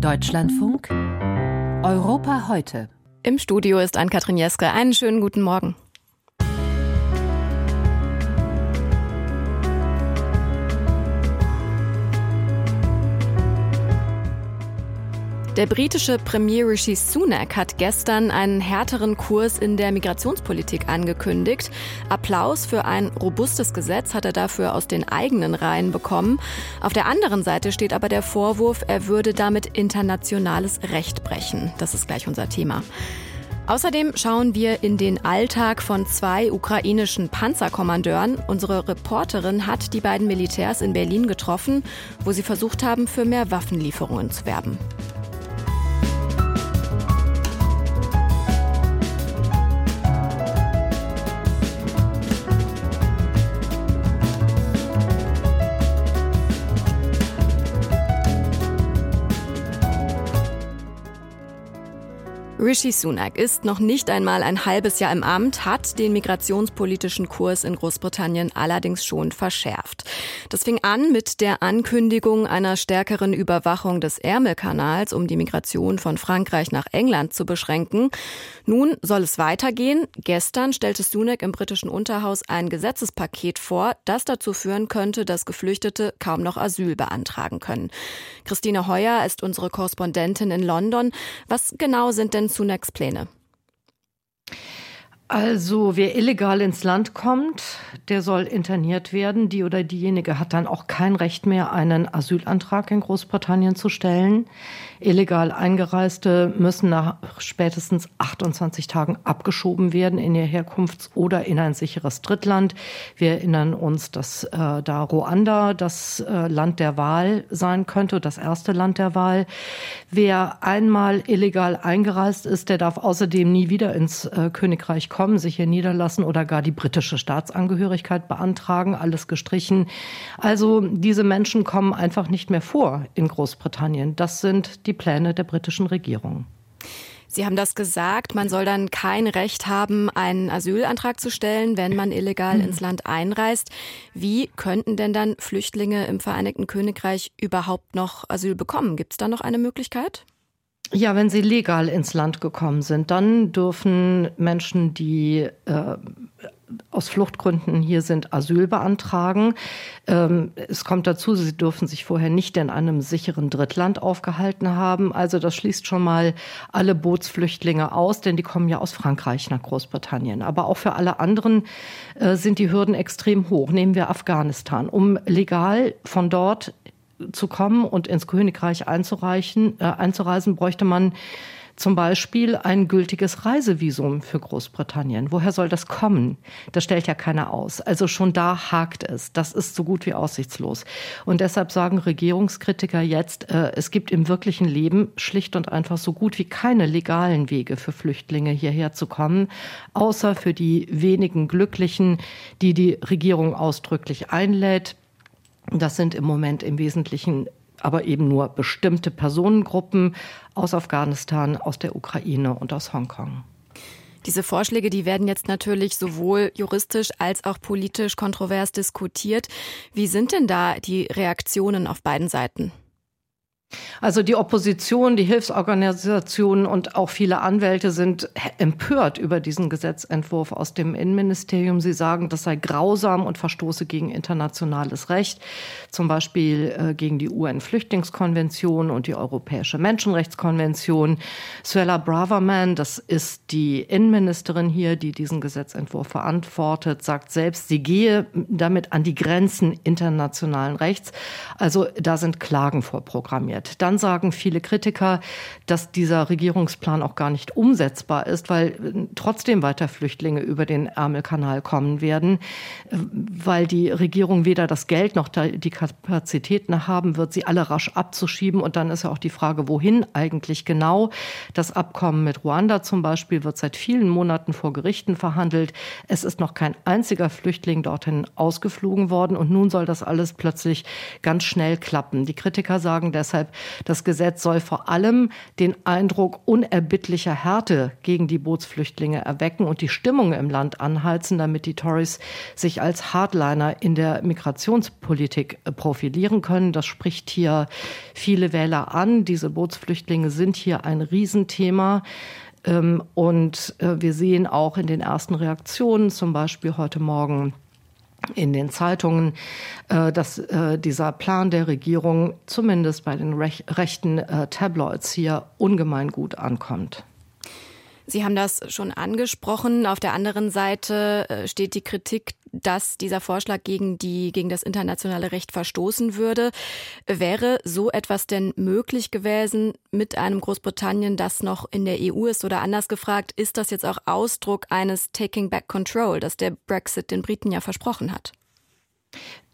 Deutschlandfunk Europa heute. Im Studio ist Ann-Kathrin Jeske. Einen schönen guten Morgen. Der britische Premier Rishi Sunak hat gestern einen härteren Kurs in der Migrationspolitik angekündigt. Applaus für ein robustes Gesetz hat er dafür aus den eigenen Reihen bekommen. Auf der anderen Seite steht aber der Vorwurf, er würde damit internationales Recht brechen. Das ist gleich unser Thema. Außerdem schauen wir in den Alltag von zwei ukrainischen Panzerkommandeuren. Unsere Reporterin hat die beiden Militärs in Berlin getroffen, wo sie versucht haben, für mehr Waffenlieferungen zu werben. Rishi Sunak ist noch nicht einmal ein halbes Jahr im Amt, hat den migrationspolitischen Kurs in Großbritannien allerdings schon verschärft. Das fing an mit der Ankündigung einer stärkeren Überwachung des Ärmelkanals, um die Migration von Frankreich nach England zu beschränken. Nun soll es weitergehen. Gestern stellte Sunak im britischen Unterhaus ein Gesetzespaket vor, das dazu führen könnte, dass Geflüchtete kaum noch Asyl beantragen können. Christine Heuer ist unsere Korrespondentin in London. Was genau sind denn Sunaks Pläne? Also wer illegal ins Land kommt, der soll interniert werden. Die oder diejenige hat dann auch kein Recht mehr, einen Asylantrag in Großbritannien zu stellen. Illegal Eingereiste müssen nach spätestens 28 Tagen abgeschoben werden in ihr Herkunfts- oder in ein sicheres Drittland. Wir erinnern uns, dass äh, da Ruanda das äh, Land der Wahl sein könnte, das erste Land der Wahl. Wer einmal illegal eingereist ist, der darf außerdem nie wieder ins äh, Königreich kommen kommen, sich hier niederlassen oder gar die britische Staatsangehörigkeit beantragen, alles gestrichen. Also diese Menschen kommen einfach nicht mehr vor in Großbritannien. Das sind die Pläne der britischen Regierung. Sie haben das gesagt, man soll dann kein Recht haben, einen Asylantrag zu stellen, wenn man illegal ins Land einreist. Wie könnten denn dann Flüchtlinge im Vereinigten Königreich überhaupt noch Asyl bekommen? Gibt es da noch eine Möglichkeit? Ja, wenn sie legal ins Land gekommen sind, dann dürfen Menschen, die äh, aus Fluchtgründen hier sind, Asyl beantragen. Ähm, es kommt dazu, sie dürfen sich vorher nicht in einem sicheren Drittland aufgehalten haben. Also das schließt schon mal alle Bootsflüchtlinge aus, denn die kommen ja aus Frankreich nach Großbritannien. Aber auch für alle anderen äh, sind die Hürden extrem hoch. Nehmen wir Afghanistan. Um legal von dort zu kommen und ins Königreich einzureichen, äh, einzureisen, bräuchte man zum Beispiel ein gültiges Reisevisum für Großbritannien. Woher soll das kommen? Das stellt ja keiner aus. Also schon da hakt es. Das ist so gut wie aussichtslos. Und deshalb sagen Regierungskritiker jetzt, äh, es gibt im wirklichen Leben schlicht und einfach so gut wie keine legalen Wege für Flüchtlinge hierher zu kommen, außer für die wenigen Glücklichen, die die Regierung ausdrücklich einlädt das sind im Moment im Wesentlichen aber eben nur bestimmte Personengruppen aus Afghanistan, aus der Ukraine und aus Hongkong. Diese Vorschläge, die werden jetzt natürlich sowohl juristisch als auch politisch kontrovers diskutiert. Wie sind denn da die Reaktionen auf beiden Seiten? Also die Opposition, die Hilfsorganisationen und auch viele Anwälte sind empört über diesen Gesetzentwurf aus dem Innenministerium. Sie sagen, das sei grausam und verstoße gegen internationales Recht, zum Beispiel äh, gegen die UN-Flüchtlingskonvention und die Europäische Menschenrechtskonvention. Suella Braverman, das ist die Innenministerin hier, die diesen Gesetzentwurf verantwortet, sagt selbst, sie gehe damit an die Grenzen internationalen Rechts. Also da sind Klagen vorprogrammiert funktioniert. Dann sagen viele Kritiker, dass dieser Regierungsplan auch gar nicht umsetzbar ist, weil äh, trotzdem weiter Flüchtlinge über den Ärmelkanal kommen werden, äh, weil die Regierung weder das Geld noch die Kapazitäten haben wird, sie alle rasch abzuschieben. Und dann ist ja auch die Frage, wohin eigentlich genau. Das Abkommen mit Ruanda zum Beispiel wird seit vielen Monaten vor Gerichten verhandelt. Es ist noch kein einziger Flüchtling dorthin ausgeflogen worden und nun soll das alles plötzlich ganz schnell klappen. Die Kritiker sagen deshalb, deshalb. Das Gesetz soll vor allem den Eindruck unerbittlicher Härte gegen die Bootsflüchtlinge erwecken und die Stimmung im Land anheizen, damit die Tories sich als Hardliner in der Migrationspolitik äh, profilieren können. Das spricht hier viele Wähler an. Diese Bootsflüchtlinge sind hier ein Riesenthema. Ähm, und äh, wir sehen auch in den ersten Reaktionen, zum Beispiel heute Morgen in den Zeitungen, äh, dass äh, dieser Plan der Regierung zumindest bei den rechten Tabloids hier ungemein gut ankommt. Sie haben das schon angesprochen. Auf der anderen Seite steht die Kritik dass dieser Vorschlag gegen die, gegen das internationale Recht verstoßen würde. Wäre so etwas denn möglich gewesen mit einem Großbritannien, das noch in der EU ist oder anders gefragt, ist das jetzt auch Ausdruck eines Taking Back Control, das der Brexit den Briten ja versprochen hat?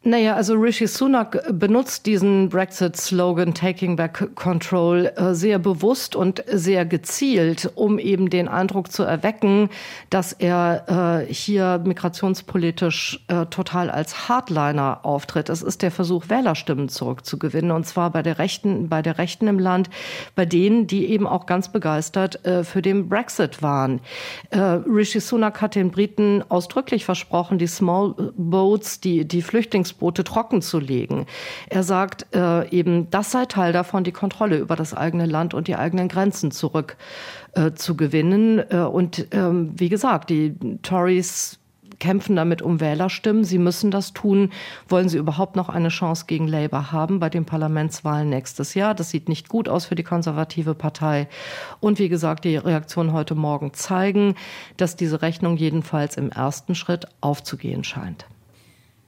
Naja, also Rishi Sunak benutzt diesen Brexit-Slogan Taking Back Control äh, sehr bewusst und sehr gezielt, um eben den Eindruck zu erwecken, dass er äh, hier migrationspolitisch äh, total als Hardliner auftritt. Es ist der Versuch, Wählerstimmen zurückzugewinnen, und zwar bei der Rechten, bei der Rechten im Land, bei denen, die eben auch ganz begeistert für den Brexit waren. Rishi Sunak hat den Briten ausdrücklich versprochen, die Small Boats, die, die Flüchtlings Rettungsboote trocken zu legen. Er sagt äh, eben, das sei Teil davon, die Kontrolle über das eigene Land und die eigenen Grenzen zurück äh, zu gewinnen. Äh, und ähm, wie gesagt, die Tories kämpfen damit um Wählerstimmen. Sie müssen das tun. Wollen sie überhaupt noch eine Chance gegen Labour haben bei den Parlamentswahlen nächstes Jahr? Das sieht nicht gut aus für die konservative Partei. Und wie gesagt, die Reaktionen heute Morgen zeigen, dass diese Rechnung jedenfalls im ersten Schritt aufzugehen scheint.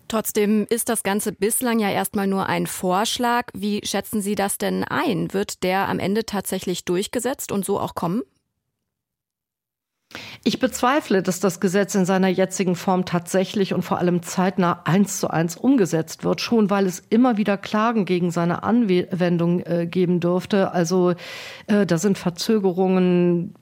Trotzdem ist das Ganze bislang ja erstmal nur ein Vorschlag. Wie schätzen Sie das denn ein? Wird der am Ende tatsächlich durchgesetzt und so auch kommen? Ich bezweifle, dass das Gesetz in seiner jetzigen Form tatsächlich und vor allem zeitnah eins zu eins umgesetzt wird, schon weil es immer wieder Klagen gegen seine Anwendung äh, geben dürfte. Also äh, da sind Verzögerungen.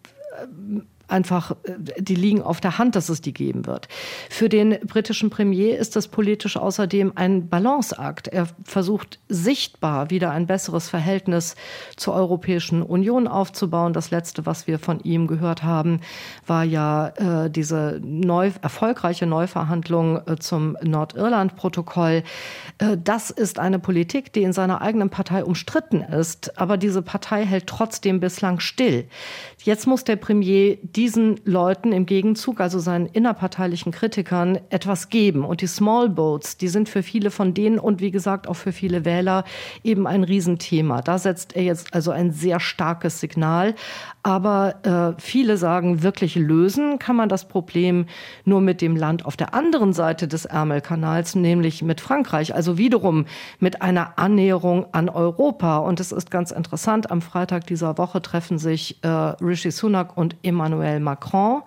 Einfach, äh, die liegen auf der Hand, dass es die geben wird. Für den britischen Premier ist das politisch außerdem ein Balanceakt. Er versucht sichtbar wieder ein besseres Verhältnis zur Europäischen Union aufzubauen. Das letzte, was wir von ihm gehört haben, war ja äh, diese neu, erfolgreiche Neuverhandlung äh, zum Nordirland-Protokoll. Äh, das ist eine Politik, die in seiner eigenen Partei umstritten ist, aber diese Partei hält trotzdem bislang still. Jetzt muss der Premier diesen Leuten im Gegenzug, also seinen innerparteilichen Kritikern, etwas geben. Und die Small Boats, die sind für viele von denen und wie gesagt auch für viele Wähler eben ein Riesenthema. Da setzt er jetzt also ein sehr starkes Signal. Aber äh, viele sagen, wirklich lösen kann man das Problem nur mit dem Land auf der anderen Seite des Ärmelkanals, nämlich mit Frankreich. Also wiederum mit einer Annäherung an Europa. Und es ist ganz interessant, am Freitag dieser Woche treffen sich äh, Rishi Sunak und Emmanuel Macron.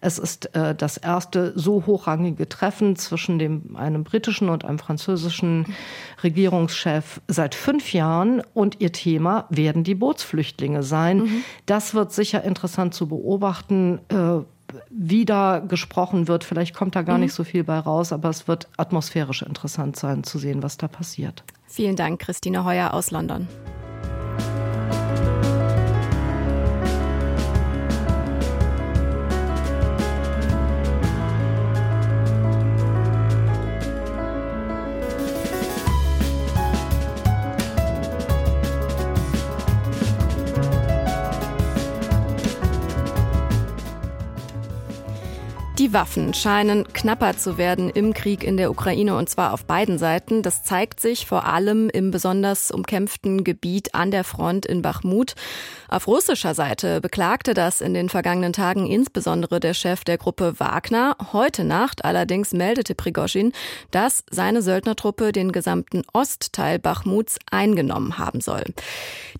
Es ist äh, das erste so hochrangige Treffen zwischen dem, einem britischen und einem französischen Regierungschef seit fünf Jahren. Und ihr Thema werden die Bootsflüchtlinge sein. Mhm. Das wird sicher interessant zu beobachten, äh, wie da gesprochen wird. Vielleicht kommt da gar mhm. nicht so viel bei raus, aber es wird atmosphärisch interessant sein zu sehen, was da passiert. Vielen Dank, Christine Heuer aus London. Waffen scheinen knapper zu werden im Krieg in der Ukraine und zwar auf beiden Seiten. Das zeigt sich vor allem im besonders umkämpften Gebiet an der Front in Bachmut. Auf russischer Seite beklagte das in den vergangenen Tagen insbesondere der Chef der Gruppe Wagner. Heute Nacht allerdings meldete Prigoschin, dass seine Söldnertruppe den gesamten Ostteil Bachmuts eingenommen haben soll.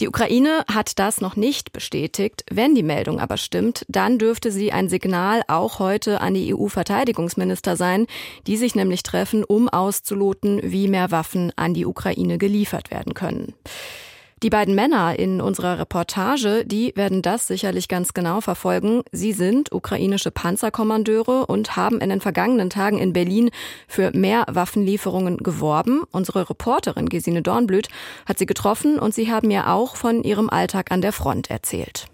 Die Ukraine hat das noch nicht bestätigt. Wenn die Meldung aber stimmt, dann dürfte sie ein Signal auch heute an die EU-Verteidigungsminister sein, die sich nämlich treffen, um auszuloten, wie mehr Waffen an die Ukraine geliefert werden können. Die beiden Männer in unserer Reportage, die werden das sicherlich ganz genau verfolgen. Sie sind ukrainische Panzerkommandeure und haben in den vergangenen Tagen in Berlin für mehr Waffenlieferungen geworben. Unsere Reporterin Gesine Dornblüt hat sie getroffen und sie haben mir auch von ihrem Alltag an der Front erzählt.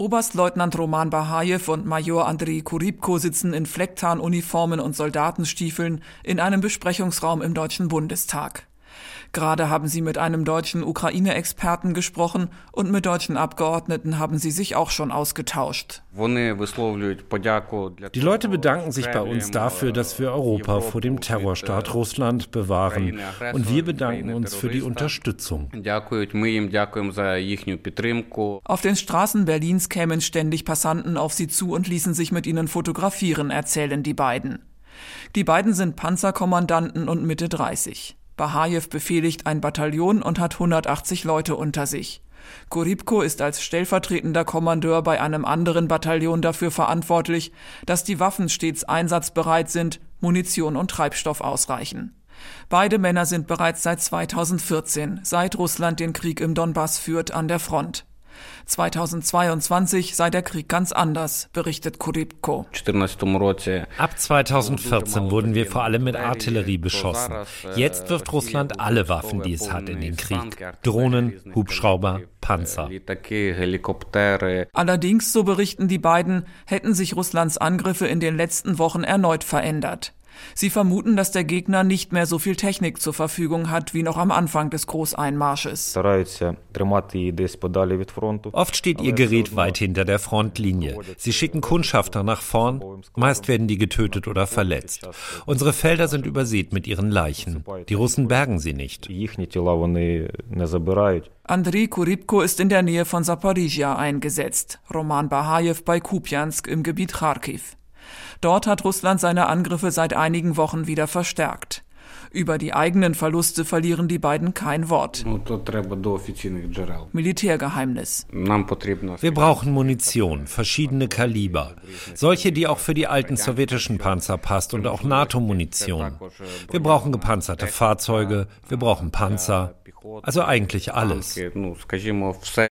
Oberstleutnant Roman Bahajew und Major Andrei Kuribko sitzen in Flecktarnuniformen und Soldatenstiefeln in einem Besprechungsraum im Deutschen Bundestag. Gerade haben sie mit einem deutschen Ukraine-Experten gesprochen und mit deutschen Abgeordneten haben sie sich auch schon ausgetauscht. Die Leute bedanken sich bei uns dafür, dass wir Europa vor dem Terrorstaat Russland bewahren. Und wir bedanken uns für die Unterstützung. Auf den Straßen Berlins kämen ständig Passanten auf sie zu und ließen sich mit ihnen fotografieren, erzählen die beiden. Die beiden sind Panzerkommandanten und Mitte 30. Bahajew befehligt ein Bataillon und hat 180 Leute unter sich. Kuribko ist als stellvertretender Kommandeur bei einem anderen Bataillon dafür verantwortlich, dass die Waffen stets einsatzbereit sind, Munition und Treibstoff ausreichen. Beide Männer sind bereits seit 2014, seit Russland den Krieg im Donbass führt, an der Front. 2022 sei der Krieg ganz anders, berichtet Kuribko. Ab 2014 wurden wir vor allem mit Artillerie beschossen. Jetzt wirft Russland alle Waffen, die es hat, in den Krieg. Drohnen, Hubschrauber, Panzer. Allerdings, so berichten die beiden, hätten sich Russlands Angriffe in den letzten Wochen erneut verändert. Sie vermuten, dass der Gegner nicht mehr so viel Technik zur Verfügung hat wie noch am Anfang des Großeinmarsches. Oft steht ihr Gerät weit hinter der Frontlinie. Sie schicken Kundschafter nach vorn, meist werden die getötet oder verletzt. Unsere Felder sind übersät mit ihren Leichen. Die Russen bergen sie nicht. Andrei Kuribko ist in der Nähe von Saporizhia eingesetzt, Roman Bahajew bei Kupiansk im Gebiet Kharkiv. Dort hat Russland seine Angriffe seit einigen Wochen wieder verstärkt. Über die eigenen Verluste verlieren die beiden kein Wort. Militärgeheimnis. Wir brauchen Munition, verschiedene Kaliber. Solche, die auch für die alten sowjetischen Panzer passt und auch NATO-Munition. Wir brauchen gepanzerte Fahrzeuge, wir brauchen Panzer, also eigentlich alles.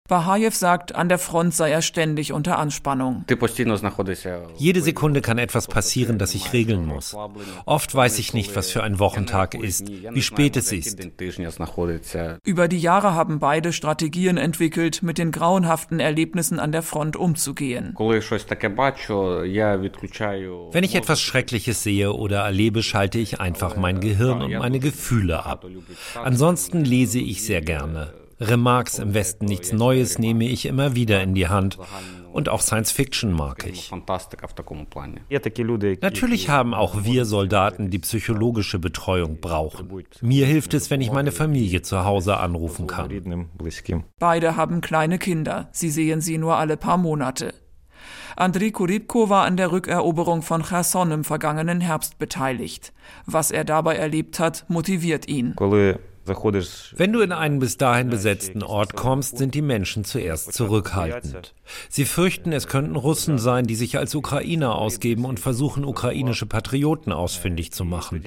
Bahajew sagt, an der Front sei er ständig unter Anspannung. Jede Sekunde kann etwas passieren, das ich regeln muss. Oft weiß ich nicht, was für ein Wochentag ist, wie spät es ist. Über die Jahre haben beide Strategien entwickelt, mit den grauenhaften Erlebnissen an der Front umzugehen. Wenn ich etwas Schreckliches sehe oder erlebe, schalte ich einfach mein Gehirn und meine Gefühle ab. Ansonsten lese ich sehr gerne. Remarks im Westen nichts Neues nehme ich immer wieder in die Hand. Und auch Science Fiction mag ich. Natürlich haben auch wir Soldaten, die psychologische Betreuung brauchen. Mir hilft es, wenn ich meine Familie zu Hause anrufen kann. Beide haben kleine Kinder. Sie sehen sie nur alle paar Monate. Andriy Kuribko war an der Rückeroberung von Cherson im vergangenen Herbst beteiligt. Was er dabei erlebt hat, motiviert ihn. Wenn du in einen bis dahin besetzten Ort kommst, sind die Menschen zuerst zurückhaltend. Sie fürchten, es könnten Russen sein, die sich als Ukrainer ausgeben und versuchen, ukrainische Patrioten ausfindig zu machen.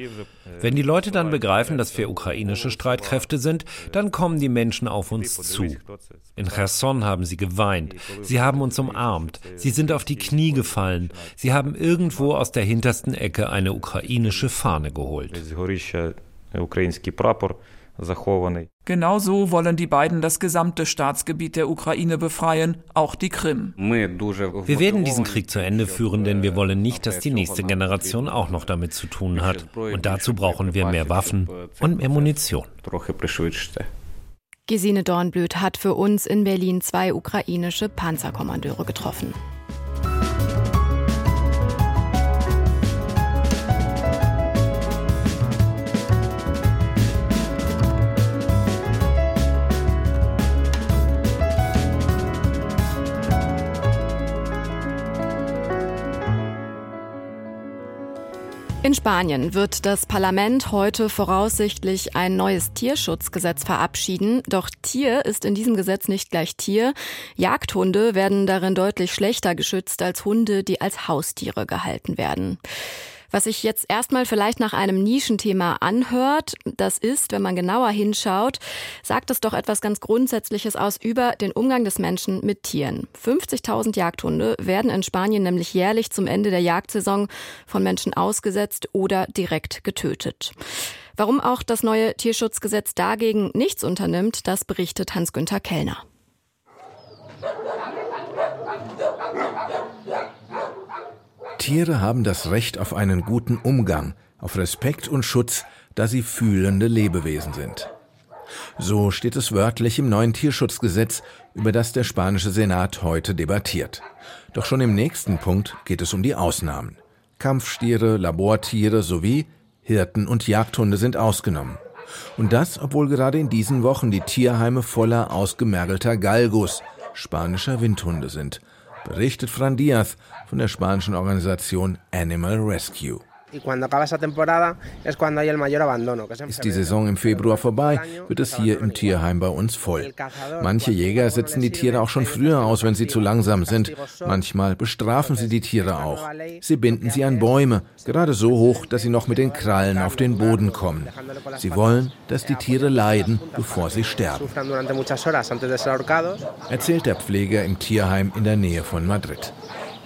Wenn die Leute dann begreifen, dass wir ukrainische Streitkräfte sind, dann kommen die Menschen auf uns zu. In Cherson haben sie geweint, sie haben uns umarmt, sie sind auf die Knie gefallen, sie haben irgendwo aus der hintersten Ecke eine ukrainische Fahne geholt. Genau so wollen die beiden das gesamte Staatsgebiet der Ukraine befreien, auch die Krim. Wir werden diesen Krieg zu Ende führen, denn wir wollen nicht, dass die nächste Generation auch noch damit zu tun hat. Und dazu brauchen wir mehr Waffen und mehr Munition. Gesine Dornblüt hat für uns in Berlin zwei ukrainische Panzerkommandeure getroffen. In Spanien wird das Parlament heute voraussichtlich ein neues Tierschutzgesetz verabschieden. Doch Tier ist in diesem Gesetz nicht gleich Tier. Jagdhunde werden darin deutlich schlechter geschützt als Hunde, die als Haustiere gehalten werden. Was sich jetzt erstmal vielleicht nach einem Nischenthema anhört, das ist, wenn man genauer hinschaut, sagt es doch etwas ganz Grundsätzliches aus über den Umgang des Menschen mit Tieren. 50.000 Jagdhunde werden in Spanien nämlich jährlich zum Ende der Jagdsaison von Menschen ausgesetzt oder direkt getötet. Warum auch das neue Tierschutzgesetz dagegen nichts unternimmt, das berichtet Hans-Günther Kellner. Tiere haben das Recht auf einen guten Umgang, auf Respekt und Schutz, da sie fühlende Lebewesen sind. So steht es wörtlich im neuen Tierschutzgesetz, über das der spanische Senat heute debattiert. Doch schon im nächsten Punkt geht es um die Ausnahmen. Kampfstiere, Labortiere sowie Hirten und Jagdhunde sind ausgenommen. Und das, obwohl gerade in diesen Wochen die Tierheime voller ausgemergelter Galgos, spanischer Windhunde sind, berichtet Fran Diaz von der spanischen Organisation Animal Rescue. Ist die Saison im Februar vorbei, wird es hier im Tierheim bei uns voll. Manche Jäger setzen die Tiere auch schon früher aus, wenn sie zu langsam sind. Manchmal bestrafen sie die Tiere auch. Sie binden sie an Bäume, gerade so hoch, dass sie noch mit den Krallen auf den Boden kommen. Sie wollen, dass die Tiere leiden, bevor sie sterben. Erzählt der Pfleger im Tierheim in der Nähe von Madrid.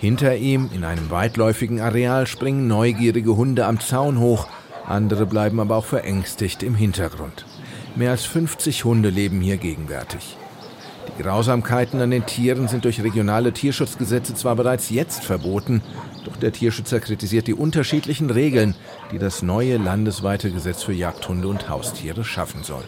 Hinter ihm, in einem weitläufigen Areal, springen neugierige Hunde am Zaun hoch, andere bleiben aber auch verängstigt im Hintergrund. Mehr als 50 Hunde leben hier gegenwärtig. Die Grausamkeiten an den Tieren sind durch regionale Tierschutzgesetze zwar bereits jetzt verboten, doch der Tierschützer kritisiert die unterschiedlichen Regeln, die das neue landesweite Gesetz für Jagdhunde und Haustiere schaffen soll.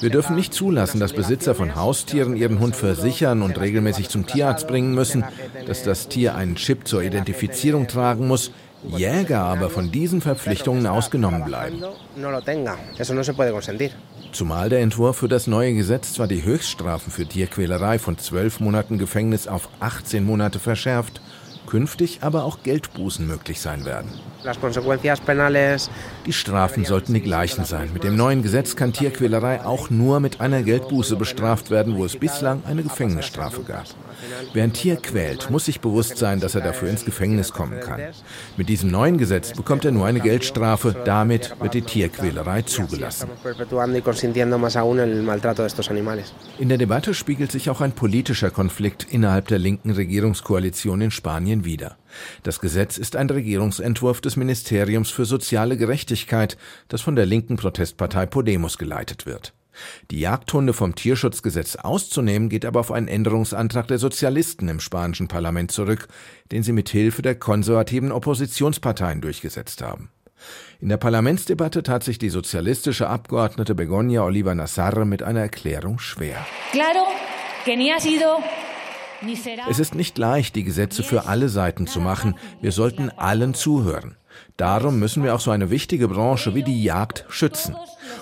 Wir dürfen nicht zulassen, dass Besitzer von Haustieren ihren Hund versichern und regelmäßig zum Tierarzt bringen müssen, dass das Tier einen Chip zur Identifizierung tragen muss, Jäger aber von diesen Verpflichtungen ausgenommen bleiben. Zumal der Entwurf für das neue Gesetz zwar die Höchststrafen für Tierquälerei von zwölf Monaten Gefängnis auf 18 Monate verschärft, künftig aber auch Geldbußen möglich sein werden. Die Strafen sollten die gleichen sein. Mit dem neuen Gesetz kann Tierquälerei auch nur mit einer Geldbuße bestraft werden, wo es bislang eine Gefängnisstrafe gab. Wer ein Tier quält, muss sich bewusst sein, dass er dafür ins Gefängnis kommen kann. Mit diesem neuen Gesetz bekommt er nur eine Geldstrafe. Damit wird die Tierquälerei zugelassen. In der Debatte spiegelt sich auch ein politischer Konflikt innerhalb der linken Regierungskoalition in Spanien wider. Das Gesetz ist ein Regierungsentwurf des Ministeriums für soziale Gerechtigkeit, das von der linken Protestpartei Podemos geleitet wird. Die Jagdhunde vom Tierschutzgesetz auszunehmen, geht aber auf einen Änderungsantrag der Sozialisten im spanischen Parlament zurück, den sie mit Hilfe der konservativen Oppositionsparteien durchgesetzt haben. In der Parlamentsdebatte tat sich die sozialistische Abgeordnete Begonia Oliva Nassar mit einer Erklärung schwer. Claro, que ni ha sido es ist nicht leicht, die Gesetze für alle Seiten zu machen. Wir sollten allen zuhören. Darum müssen wir auch so eine wichtige Branche wie die Jagd schützen.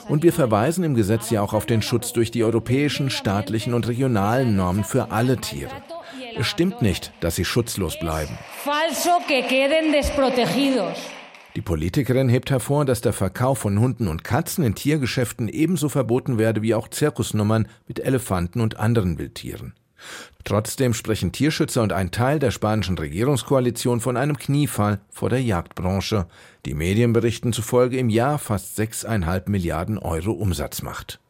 Und wir verweisen im Gesetz ja auch auf den Schutz durch die europäischen, staatlichen und regionalen Normen für alle Tiere. Es stimmt nicht, dass sie schutzlos bleiben. Die Politikerin hebt hervor, dass der Verkauf von Hunden und Katzen in Tiergeschäften ebenso verboten werde wie auch Zirkusnummern mit Elefanten und anderen Wildtieren. Trotzdem sprechen Tierschützer und ein Teil der spanischen Regierungskoalition von einem Kniefall vor der Jagdbranche, die Medienberichten zufolge im Jahr fast 6,5 Milliarden Euro Umsatz macht.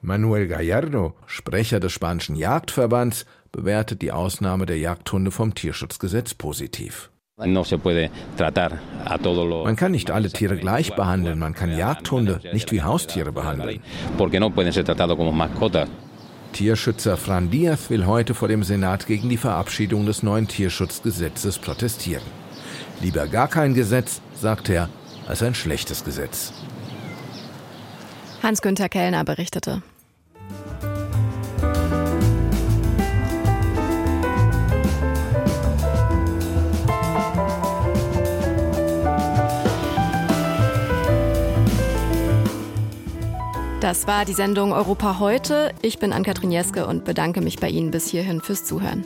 Manuel Gallardo, Sprecher des spanischen Jagdverbands, bewertet die Ausnahme der Jagdhunde vom Tierschutzgesetz positiv. Man kann nicht alle Tiere gleich behandeln, man kann Jagdhunde nicht wie Haustiere behandeln. Tierschützer Fran Diaz will heute vor dem Senat gegen die Verabschiedung des neuen Tierschutzgesetzes protestieren. Lieber gar kein Gesetz, sagt er, als ein schlechtes Gesetz. Hans-Günther Kellner berichtete. Das war die Sendung Europa heute. Ich bin Ann-Kathrin Jeske und bedanke mich bei Ihnen bis hierhin fürs Zuhören.